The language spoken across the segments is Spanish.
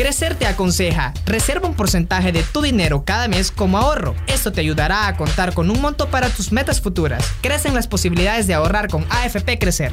Crecer te aconseja, reserva un porcentaje de tu dinero cada mes como ahorro. Esto te ayudará a contar con un monto para tus metas futuras. Crecen las posibilidades de ahorrar con AFP Crecer.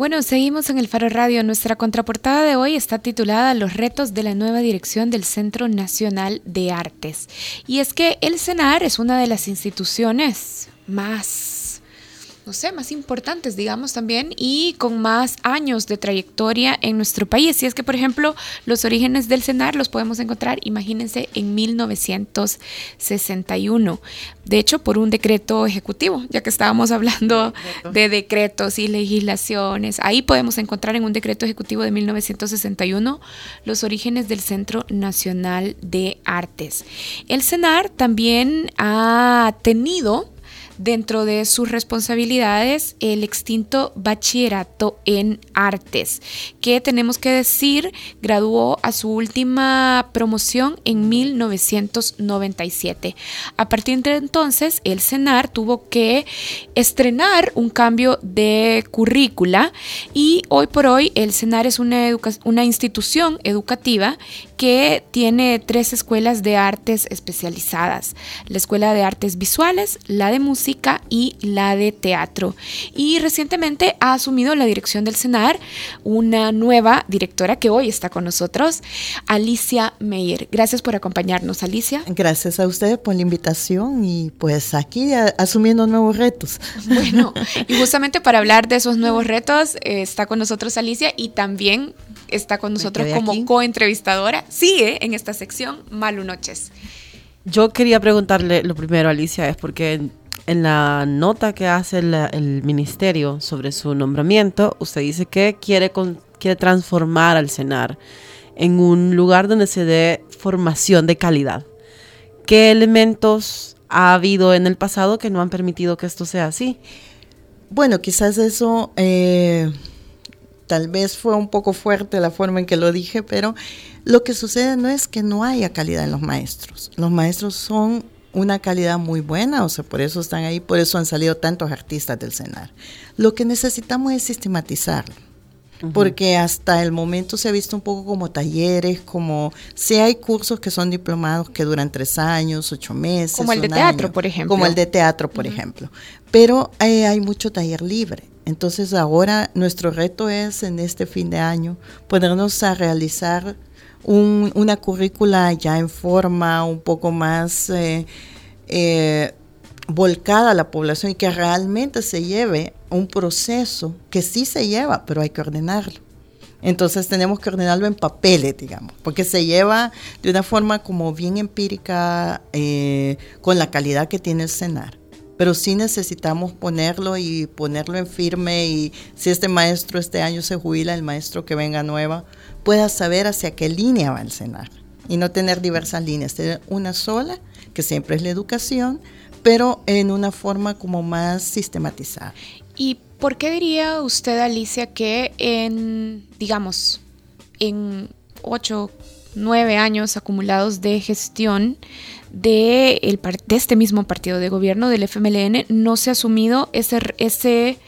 Bueno, seguimos en el Faro Radio. Nuestra contraportada de hoy está titulada Los retos de la nueva dirección del Centro Nacional de Artes. Y es que el CENAR es una de las instituciones más no sé, más importantes, digamos también, y con más años de trayectoria en nuestro país. Y es que, por ejemplo, los orígenes del CENAR los podemos encontrar, imagínense, en 1961. De hecho, por un decreto ejecutivo, ya que estábamos hablando de decretos y legislaciones. Ahí podemos encontrar en un decreto ejecutivo de 1961 los orígenes del Centro Nacional de Artes. El CENAR también ha tenido dentro de sus responsabilidades el extinto bachillerato en artes, que tenemos que decir graduó a su última promoción en 1997. A partir de entonces, el CENAR tuvo que estrenar un cambio de currícula y hoy por hoy el CENAR es una, una institución educativa que tiene tres escuelas de artes especializadas, la Escuela de Artes Visuales, la de Música y la de Teatro. Y recientemente ha asumido la dirección del CENAR una nueva directora que hoy está con nosotros, Alicia Meyer. Gracias por acompañarnos, Alicia. Gracias a usted por la invitación y pues aquí asumiendo nuevos retos. Bueno, y justamente para hablar de esos nuevos retos eh, está con nosotros Alicia y también está con nosotros como coentrevistadora. Sigue en esta sección Malu Noches. Yo quería preguntarle lo primero, Alicia, es porque en, la nota que hace el, ministerio sobre su nombramiento, usted dice que quiere, transformar al CENAR en un lugar donde se dé formación de calidad. ¿Qué elementos ha habido en el pasado que no han permitido que esto sea así? Bueno, quizás eso eh, tal vez fue un poco fuerte la forma en que lo dije, pero lo que sucede no es que no haya calidad en los maestros. Los maestros son una calidad muy buena, o sea, por eso están ahí, por eso han salido tantos artistas del CENAR. Lo que necesitamos es sistematizarlo. Porque hasta el momento se ha visto un poco como talleres, como si hay cursos que son diplomados que duran tres años, ocho meses. Como el de teatro, por ejemplo. Como el de teatro, por ejemplo. Pero eh, hay mucho taller libre. Entonces ahora nuestro reto es en este fin de año ponernos a realizar una currícula ya en forma un poco más eh, eh, volcada a la población y que realmente se lleve un proceso que sí se lleva, pero hay que ordenarlo. Entonces tenemos que ordenarlo en papeles, digamos, porque se lleva de una forma como bien empírica eh, con la calidad que tiene el CENAR pero sí necesitamos ponerlo y ponerlo en firme y si este maestro este año se jubila, el maestro que venga nueva pueda saber hacia qué línea va el cenar y no tener diversas líneas, tener una sola, que siempre es la educación, pero en una forma como más sistematizada. ¿Y por qué diría usted, Alicia, que en, digamos, en ocho, nueve años acumulados de gestión, de, el, de este mismo partido de gobierno, del FMLN, no se ha asumido ese, ese,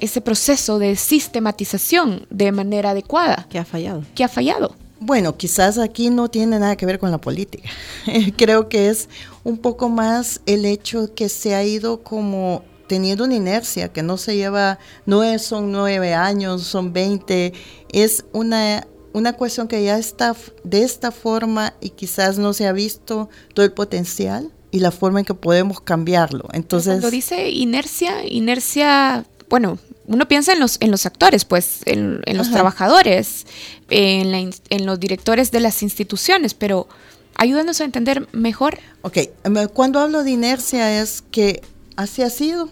ese proceso de sistematización de manera adecuada. Que ha fallado. Que ha fallado. Bueno, quizás aquí no tiene nada que ver con la política. Creo que es un poco más el hecho que se ha ido como teniendo una inercia que no se lleva, no es, son nueve años, son veinte, es una una cuestión que ya está de esta forma y quizás no se ha visto todo el potencial y la forma en que podemos cambiarlo. Entonces, cuando dice inercia, inercia, bueno, uno piensa en los, en los actores, pues, en, los trabajadores, en, en los directores de las instituciones, pero ayúdanos a entender mejor. Ok, em, cuando hablo de inercia es que así ha sido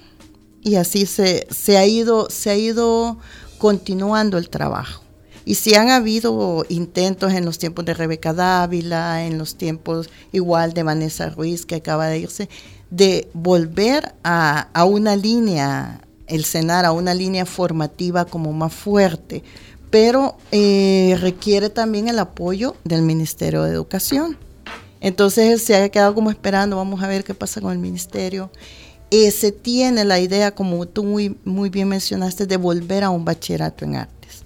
y así se, se, ha, ido, se ha ido continuando el trabajo Y sí han habido intentos en los tiempos de Rebeca Dávila, en los tiempos igual de Vanessa Ruiz, que acaba de irse, de volver a, a una línea, el CENAR, a una línea formativa como más fuerte, pero eh, requiere también el apoyo del Ministerio de Educación. Entonces se ha quedado como esperando, vamos a ver qué pasa con el ministerio. Eh, se tiene la idea, como tú muy, muy bien mencionaste, de volver a un bachillerato en artes.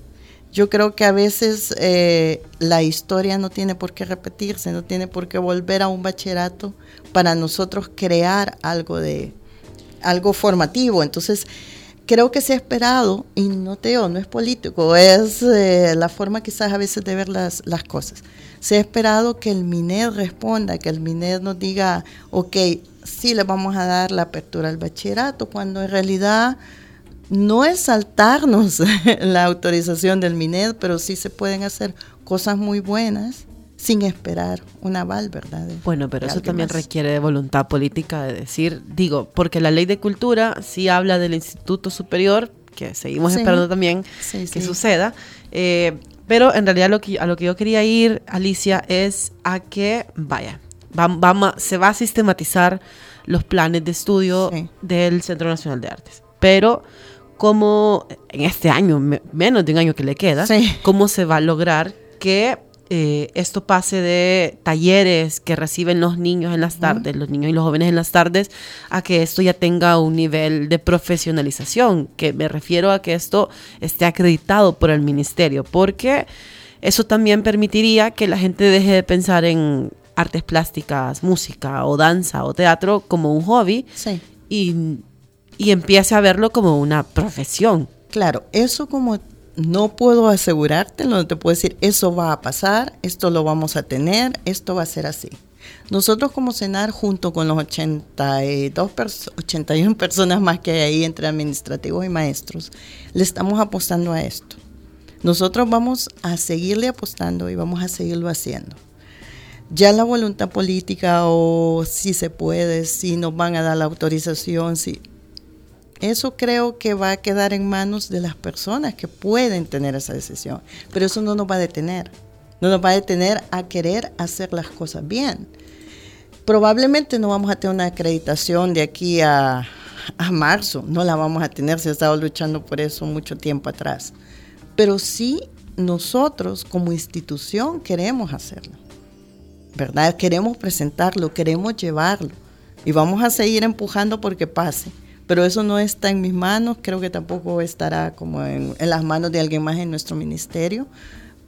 Yo creo que a veces eh, la historia no tiene por qué repetirse, no tiene por qué volver a un bachillerato para nosotros crear algo de algo formativo. Entonces, creo que se ha esperado, y no te no es político, es eh, la forma quizás a veces de ver las, las cosas. Se ha esperado que el MINED responda, que el MINED nos diga, ok, sí le vamos a dar la apertura al bachillerato, cuando en realidad no es saltarnos la autorización del MINED, pero sí se pueden hacer cosas muy buenas sin esperar un aval, ¿verdad? bueno, pero eso también requiere de voluntad política de decir, digo, porque la ley de cultura sí habla del Instituto Superior, que seguimos esperando también que suceda, eh, pero en realidad lo que, a lo que yo quería ir, Alicia, es a que, vaya, vamos, se va a sistematizar los planes de estudio del Centro Nacional de Artes, pero cómo en este año, menos de un año que le queda, cómo se va a lograr que eh, esto pase de talleres que reciben los niños en las tardes, los niños y los jóvenes en las tardes, a que esto ya tenga un nivel de profesionalización, que me refiero a que esto esté acreditado por el ministerio, porque eso también permitiría que la gente deje de pensar en artes plásticas, música o danza o teatro como un hobby y y empiece a verlo como una profesión. Claro, eso como no puedo asegurarte, no te puedo decir, eso va a pasar, esto lo vamos a tener, esto va a ser así. Nosotros como CENAR, junto con los 82 81 personas más que hay ahí entre administrativos y maestros, le estamos apostando a esto. Nosotros vamos a seguirle apostando y vamos a seguirlo haciendo. Ya la voluntad política o si se puede, si nos van a dar la autorización, si eso creo que va a quedar en manos de las personas que pueden tener esa decisión, pero eso no nos va a detener, no nos va a detener a querer hacer las cosas bien. Probablemente no vamos a tener una acreditación de aquí a, marzo, no la vamos a tener, se ha estado luchando por eso mucho tiempo atrás, pero sí nosotros como institución queremos hacerlo, ¿verdad? Queremos presentarlo, queremos llevarlo. Y vamos a seguir empujando porque pase pero eso no está en mis manos, creo que tampoco estará como en, las manos de alguien más en nuestro ministerio,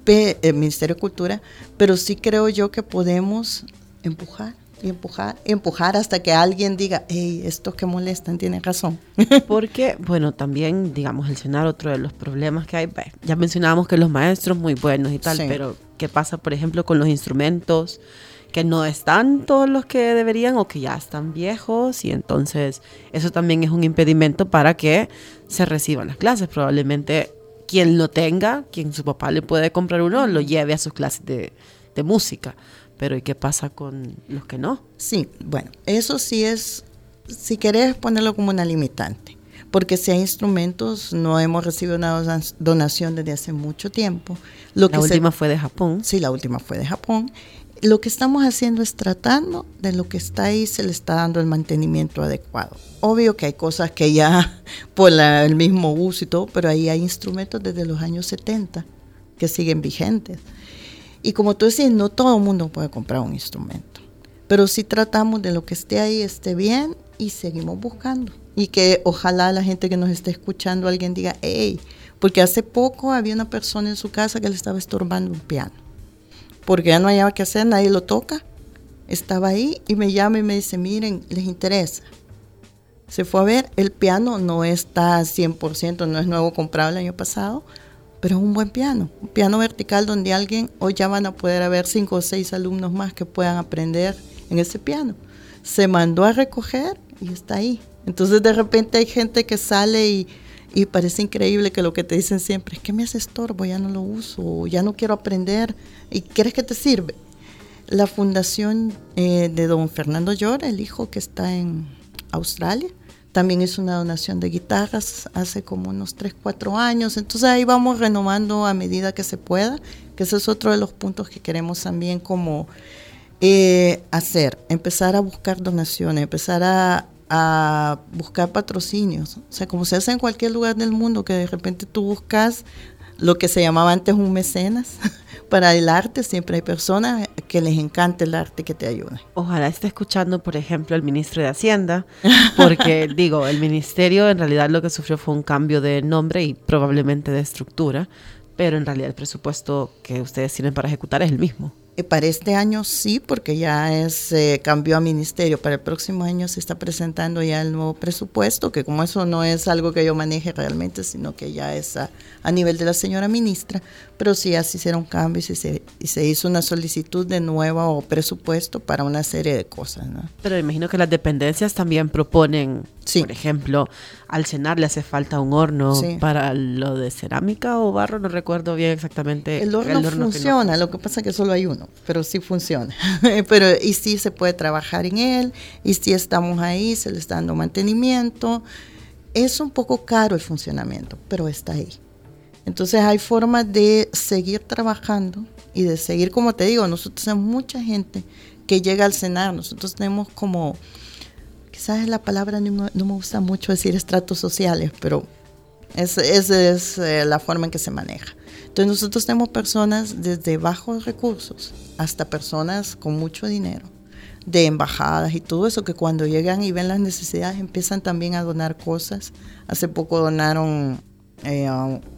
el eh, Ministerio de Cultura, pero sí creo yo que podemos empujar y empujar, empujar hasta que alguien diga, hey, estos que molestan tienen razón. Porque, bueno, también, digamos, el cenar, otro de los problemas que hay, ya mencionábamos que los maestros muy buenos y tal, pero ¿qué pasa, por ejemplo, con los instrumentos? Que no están todos los que deberían o que ya están viejos y entonces eso también es un impedimento para que se reciban las clases. Probablemente quien lo tenga, quien su papá le puede comprar uno, lo lleve a sus clases de, música. Pero ¿y qué pasa con los que no? Sí, bueno, eso sí es, si querés ponerlo como una limitante, porque si hay instrumentos, no hemos recibido una donación desde hace mucho tiempo. Lo la última fue de Japón. Sí, la última fue de Japón lo que estamos haciendo es tratando de lo que está ahí, se le está dando el mantenimiento adecuado. Obvio que hay cosas que ya por el mismo uso y todo, pero ahí hay instrumentos desde los años 70 que siguen vigentes. Y como tú decís, no todo el mundo puede comprar un instrumento, pero sí tratamos de lo que esté ahí esté bien y seguimos buscando. Y que ojalá la gente que nos esté escuchando, alguien diga, hey, porque hace poco había una persona en su casa que le estaba estorbando un piano porque ya no había que hacer, nadie lo toca. Estaba ahí y me llama y me dice, miren, les interesa. Se fue a ver, el piano no está 100%, no es nuevo comprado el año pasado, pero es un buen piano, un piano vertical donde alguien, hoy ya van a poder haber cinco o seis alumnos más que puedan aprender en ese piano. Se mandó a recoger y está ahí. Entonces de repente hay gente que sale y y parece increíble que lo que te dicen siempre es que me hace estorbo, ya no lo uso, ya no quiero aprender. ¿Y crees que te sirve? La fundación eh, de don Fernando Llora, el hijo que está en Australia, también hizo una donación de guitarras hace como unos 3, 4 años. Entonces ahí vamos renovando a medida que se pueda, que ese es otro de los puntos que queremos también como eh, hacer, empezar a buscar donaciones, empezar a, a buscar patrocinios. O sea, como se hace en cualquier lugar del mundo, que de repente tú buscas lo que se llamaba antes un mecenas. Para el arte siempre hay personas que les encanta el arte que te ayuden. Ojalá esté escuchando, por ejemplo, el ministro de Hacienda, porque digo, el ministerio en realidad lo que sufrió fue un cambio de nombre y probablemente de estructura, pero en realidad el presupuesto que ustedes tienen para ejecutar es el mismo. Eh, para este año sí, porque ya es eh, cambió a ministerio. Para el próximo año se está presentando ya el nuevo presupuesto, que como eso no es algo que yo maneje realmente, sino que ya es a, nivel de la señora ministra, pero sí así hicieron cambios y se, y se hizo una solicitud de nuevo presupuesto para una serie de cosas. ¿no? Pero imagino que las dependencias también proponen, por ejemplo, al cenar le hace falta un horno para lo de cerámica o barro, no recuerdo bien exactamente. El horno, funciona, lo que pasa es que solo hay uno, pero sí funciona. pero y sí se puede trabajar en él, y si estamos ahí, se le está dando mantenimiento. Es un poco caro el funcionamiento, pero está ahí. Entonces hay formas de seguir trabajando y de seguir, como te digo, nosotros tenemos mucha gente que llega al cenar, nosotros tenemos como quizás la palabra no, me gusta mucho decir estratos sociales, pero esa es eh, la forma en que se maneja. Entonces nosotros tenemos personas desde bajos recursos hasta personas con mucho dinero, de embajadas y todo eso, que cuando llegan y ven las necesidades empiezan también a donar cosas. Hace poco donaron eh,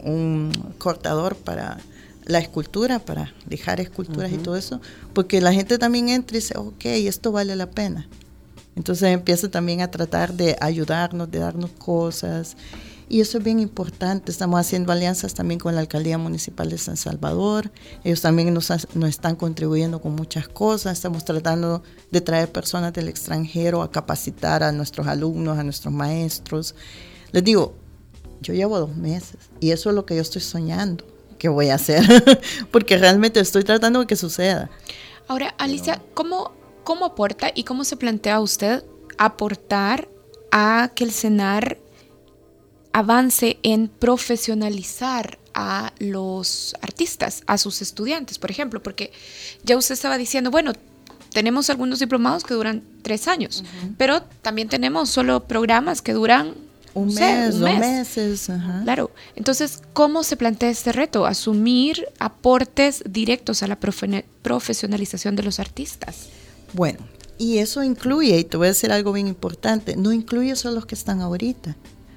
un cortador para la escultura, para dejar esculturas y todo eso, porque la gente también entra y dice, ok, esto vale la pena. Entonces empieza también a tratar de ayudarnos, de darnos cosas. Y eso es bien importante. Estamos haciendo alianzas también con la Alcaldía Municipal de San Salvador. Ellos también nos, nos, están contribuyendo con muchas cosas. Estamos tratando de traer personas del extranjero a capacitar a nuestros alumnos, a nuestros maestros. Les digo, yo llevo dos meses y eso es lo que yo estoy soñando que voy a hacer, porque realmente estoy tratando de que suceda. Ahora, Alicia, ¿cómo ¿Cómo aporta y cómo se plantea usted aportar a que el CENAR avance en profesionalizar a los artistas, a sus estudiantes, por ejemplo? Porque ya usted estaba diciendo, bueno, tenemos algunos diplomados que duran tres años, pero también tenemos solo programas que duran un, mes, dos meses. Claro. Entonces, ¿cómo se plantea este reto? Asumir aportes directos a la profesionalización de los artistas. Bueno, y eso incluye, y te voy a decir algo bien importante, no incluye solo los que están ahorita,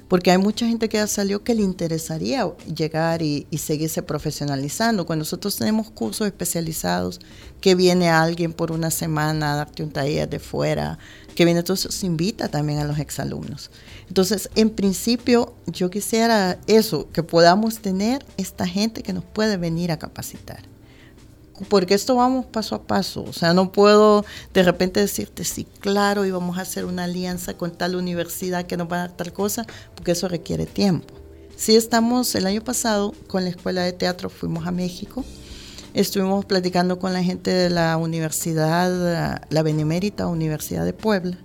porque hay mucha gente que ya salió que le interesaría llegar y, seguirse profesionalizando. Cuando nosotros tenemos cursos especializados, que viene alguien por una semana a darte un taller de fuera, que viene, entonces se invita también a los exalumnos. Entonces, en principio, yo quisiera eso, que podamos tener esta gente que nos puede venir a capacitar porque esto vamos paso a paso. O sea, no puedo de repente decirte, sí, claro, y vamos a hacer una alianza con tal universidad que nos va a dar tal cosa, porque eso requiere tiempo. Sí estamos, el año pasado con la Escuela de Teatro fuimos a México, estuvimos platicando con la gente de la universidad, la Benemérita Universidad de Puebla,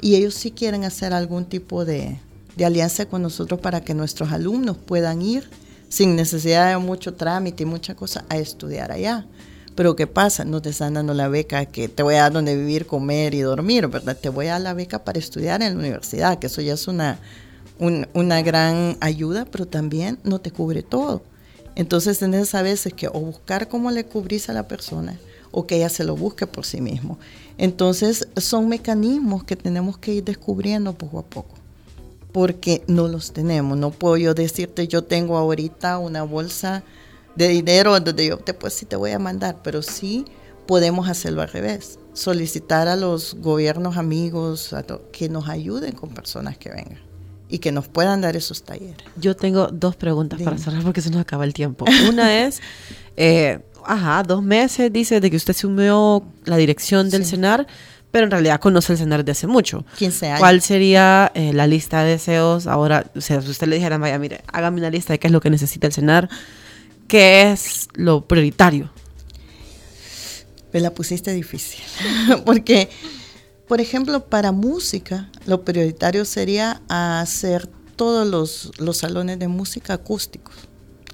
y ellos sí quieren hacer algún tipo de, de alianza con nosotros para que nuestros alumnos puedan ir sin necesidad de mucho trámite y mucha cosa a estudiar allá. Pero ¿qué pasa? No te están dando la beca que te voy a dar donde vivir, comer y dormir, ¿verdad? Te voy a dar la beca para estudiar en la universidad, que eso ya es una, una gran ayuda, pero también no te cubre todo. Entonces tenés a veces que o buscar cómo le cubrís a la persona o que ella se lo busque por sí mismo. Entonces son mecanismos que tenemos que ir descubriendo poco a poco porque no los tenemos. No puedo yo decirte, yo tengo ahorita una bolsa de dinero donde yo te pues sí te voy a mandar, pero sí podemos hacerlo al revés, solicitar a los gobiernos amigos que nos ayuden con personas que vengan y que nos puedan dar esos talleres. Yo tengo dos preguntas para cerrar porque se nos acaba el tiempo. Una es, eh, ajá, dos meses dice de que usted asumió la dirección del CENAR, pero en realidad conoce el CENAR de hace mucho. 15 años. ¿Cuál sería eh, la lista de deseos ahora? O sea, si usted le dijera, vaya, mire, hágame una lista de qué es lo que necesita el CENAR ¿Qué es lo prioritario? Me la pusiste difícil, porque Por ejemplo, para música, lo prioritario sería hacer todos los, los salones de música acústicos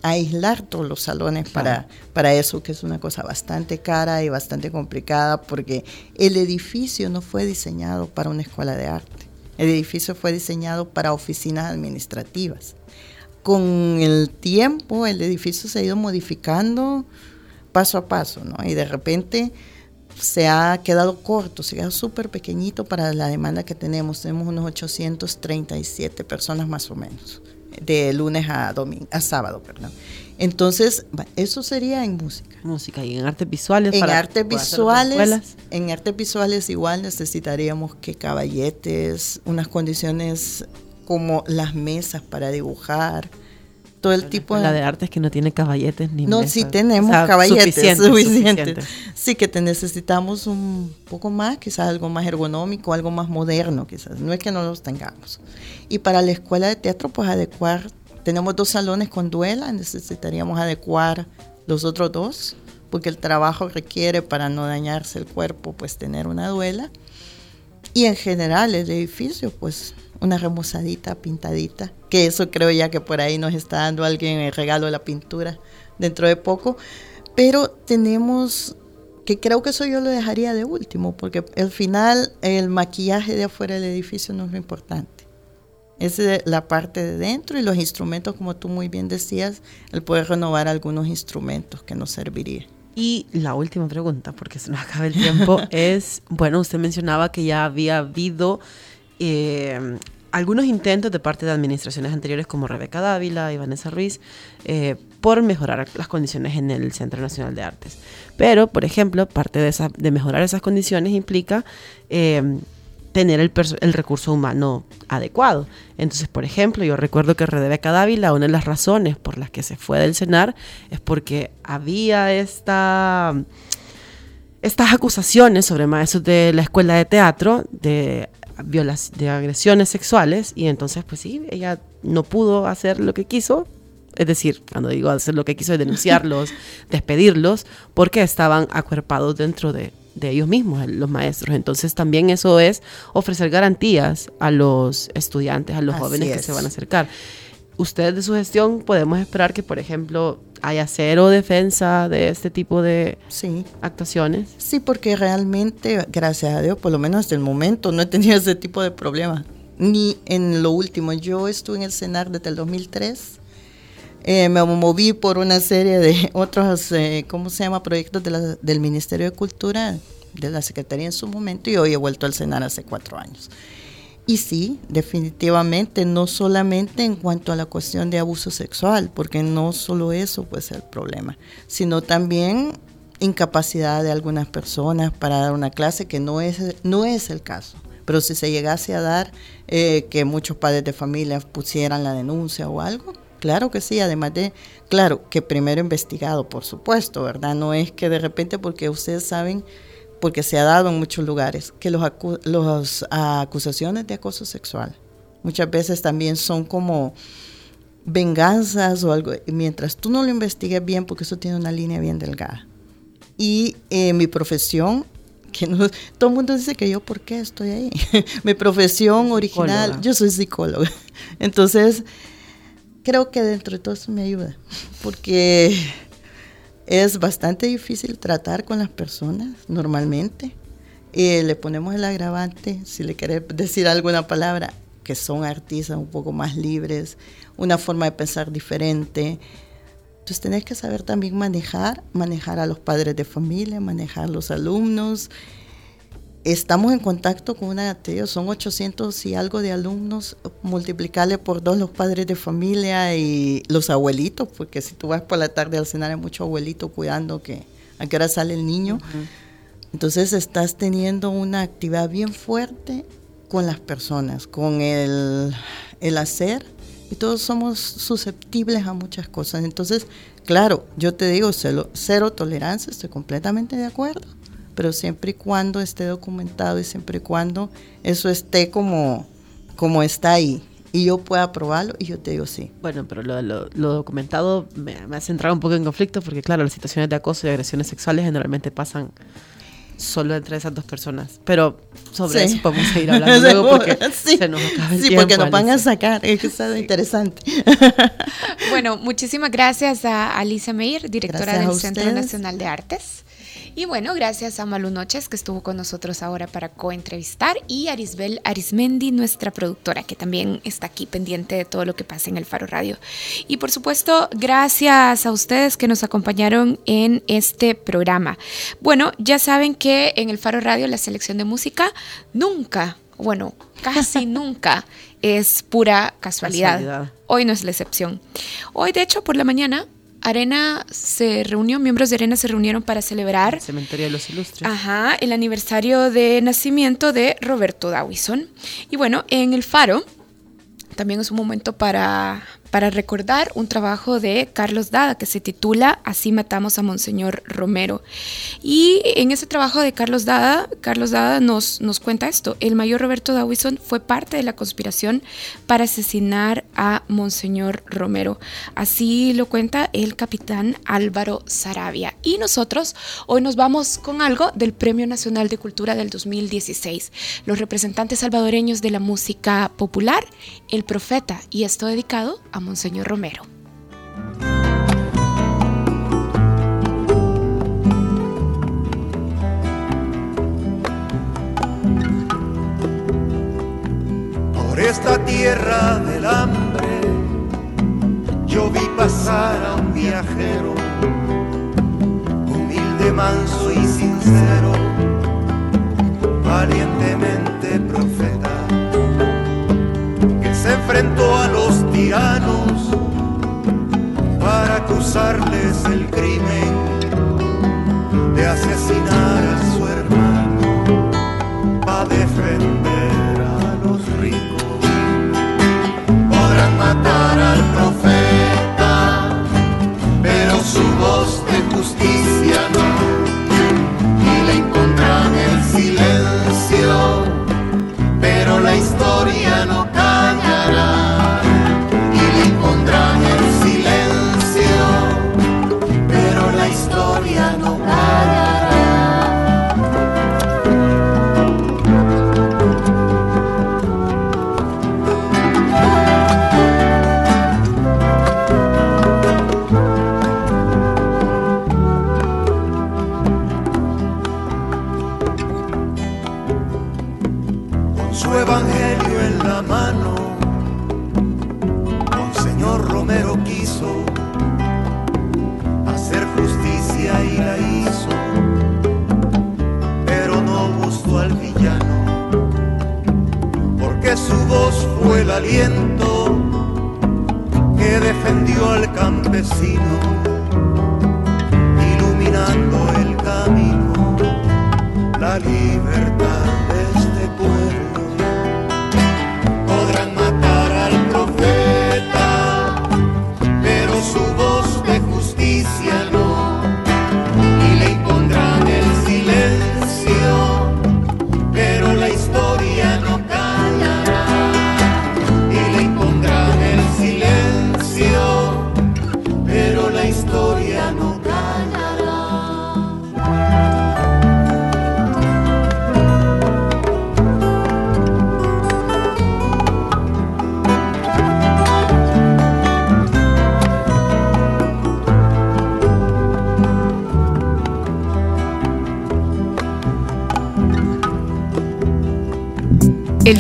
aislar todos los salones para, para eso, que es una cosa bastante cara y bastante complicada, porque el edificio no fue diseñado para una escuela de arte. El edificio fue diseñado para oficinas administrativas. Con el tiempo, el edificio se ha ido modificando paso a paso, ¿no? Y de repente se ha quedado corto, se ha quedado súper pequeñito para la demanda que tenemos. Tenemos unos 837 personas más o menos, de lunes a domingo, a sábado, perdón. Entonces, eso sería en música. Música y en artes visuales. En artes visuales, en artes visuales igual necesitaríamos que caballetes, unas condiciones como las mesas para dibujar, todo el tipo de... La de artes que no tiene caballetes ni No, sí tenemos caballetes suficientes. Sí que te necesitamos un poco más, quizás algo más ergonómico, algo más moderno, quizás. No es que no los tengamos. Y para la escuela de teatro, pues adecuar, tenemos dos salones con duela, necesitaríamos adecuar los otros dos, porque el trabajo requiere para no dañarse el cuerpo, pues tener una duela. Y en general el edificio, pues una remozadita, pintadita, que eso creo ya que por ahí nos está dando alguien el regalo de la pintura dentro de poco. Pero tenemos, que creo que eso yo lo dejaría de último, porque al final el maquillaje de afuera del edificio no es lo importante. Es la parte de dentro y los instrumentos, como tú muy bien decías, el poder renovar algunos instrumentos que nos servirían. Y la última pregunta, porque se nos acaba el tiempo, es, bueno, usted mencionaba que ya había habido eh, algunos intentos de parte de administraciones anteriores como Rebeca Dávila y Vanessa Ruiz eh, por mejorar las condiciones en el Centro Nacional de Artes. Pero, por ejemplo, parte de, mejorar esas condiciones implica eh, tener el, recurso humano adecuado. Entonces, por ejemplo, yo recuerdo que Rebeca Dávila, una de las razones por las que se fue del CENAR es porque había esta estas acusaciones sobre maestros de la escuela de teatro de de agresiones sexuales y entonces pues sí, ella no pudo hacer lo que quiso, es decir, cuando digo hacer lo que quiso es denunciarlos, despedirlos, porque estaban acuerpados dentro de, ellos mismos, los maestros. Entonces también eso es ofrecer garantías a los estudiantes, a los jóvenes que se van a acercar. Ustedes de su gestión podemos esperar que, por ejemplo, haya cero defensa de este tipo de actuaciones. Sí, porque realmente, gracias a Dios, por lo menos hasta el momento, no he tenido ese tipo de problemas. Ni en lo último. Yo estuve en el CENAR desde el 2003. Eh, me moví por una serie de otros, eh, ¿cómo se llama?, proyectos del Ministerio de Cultura, de la Secretaría en su momento, y hoy he vuelto al CENAR hace cuatro años. Y sí, definitivamente, no solamente en cuanto a la cuestión de abuso sexual, porque no solo eso puede ser el problema, sino también incapacidad de algunas personas para dar una clase, que no es, no es el caso. Pero si se llegase a dar eh, que muchos padres de familia pusieran la denuncia o algo, claro que sí, además de, claro, que primero investigado, por supuesto, ¿verdad? No es que de repente, porque ustedes saben porque se ha dado en muchos lugares, que los, los acusaciones de acoso sexual muchas veces también son como venganzas o algo, mientras tú no lo investigues bien, porque eso tiene una línea bien delgada. Y eh, mi profesión, que no, todo el mundo dice que yo, ¿por qué estoy ahí? mi profesión original, yo soy psicóloga. Entonces, creo que dentro de todo eso me ayuda, porque es bastante difícil tratar con las personas normalmente. y le ponemos el agravante, si le quiere decir alguna palabra, que son artistas un poco más libres, una forma de pensar diferente. Entonces tenés que saber también manejar, manejar a los padres de familia, manejar a los alumnos, estamos en contacto con una, son 800 y algo de alumnos, multiplicarle por dos los padres de familia y los abuelitos, porque si tú vas por la tarde al cenar hay mucho abuelito cuidando que a qué hora sale el niño. Entonces estás teniendo una actividad bien fuerte con las personas, con el, el hacer, y todos somos susceptibles a muchas cosas. Entonces, claro, yo te digo, cero, cero tolerancia, estoy completamente de acuerdo pero siempre y cuando esté documentado y siempre y cuando eso esté como, como está ahí y yo pueda probarlo y yo te digo sí. Bueno, pero lo, lo, documentado me, me, ha centrado un poco en conflicto porque claro, las situaciones de acoso y agresiones sexuales generalmente pasan solo entre esas dos personas. Pero sobre eso podemos seguir hablando luego porque sí. se nos acaba el sí, porque nos van a sacar. Es que está interesante. bueno, muchísimas gracias a Alicia Meir, directora del Centro Nacional de Artes. Y bueno, gracias a Malu Noches que estuvo con nosotros ahora para coentrevistar y Arisbel Arismendi, nuestra productora, que también está aquí pendiente de todo lo que pasa en el Faro Radio. Y por supuesto, gracias a ustedes que nos acompañaron en este programa. Bueno, ya saben que en el Faro Radio la selección de música nunca, bueno, casi nunca es pura casualidad. casualidad. Hoy no es la excepción. Hoy, de hecho, por la mañana Arena se reunió, miembros de Arena se reunieron para celebrar. El Cementerio de los Ilustres. Ajá, el aniversario de nacimiento de Roberto Dawison. Y bueno, en el Faro también es un momento para, para recordar un trabajo de Carlos Dada que se titula Así matamos a Monseñor Romero. Y en ese trabajo de Carlos Dada, Carlos Dada nos, nos cuenta esto. El mayor Roberto Dawison fue parte de la conspiración para asesinar a Monseñor Romero. Así lo cuenta el capitán Álvaro Sarabia. Y nosotros hoy nos vamos con algo del Premio Nacional de Cultura del 2016. Los representantes salvadoreños de la música popular, El Profeta, y esto dedicado a Monseñor Romero. Por esta tierra del hambre, yo vi pasar a un viajero, humilde, manso y sincero, valientemente profeta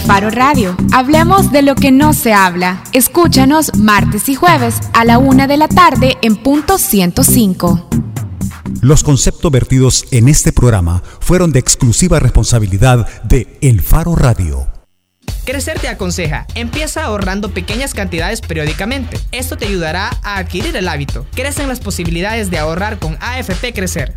Faro Radio. Hablemos de lo que no se habla. Escúchanos martes y jueves a la una de la tarde en punto 105. Los conceptos vertidos en este programa fueron de exclusiva responsabilidad de El Faro Radio. Crecer te aconseja, empieza ahorrando pequeñas cantidades periódicamente. Esto te ayudará a adquirir el hábito. Crecen las posibilidades de ahorrar con AFP Crecer.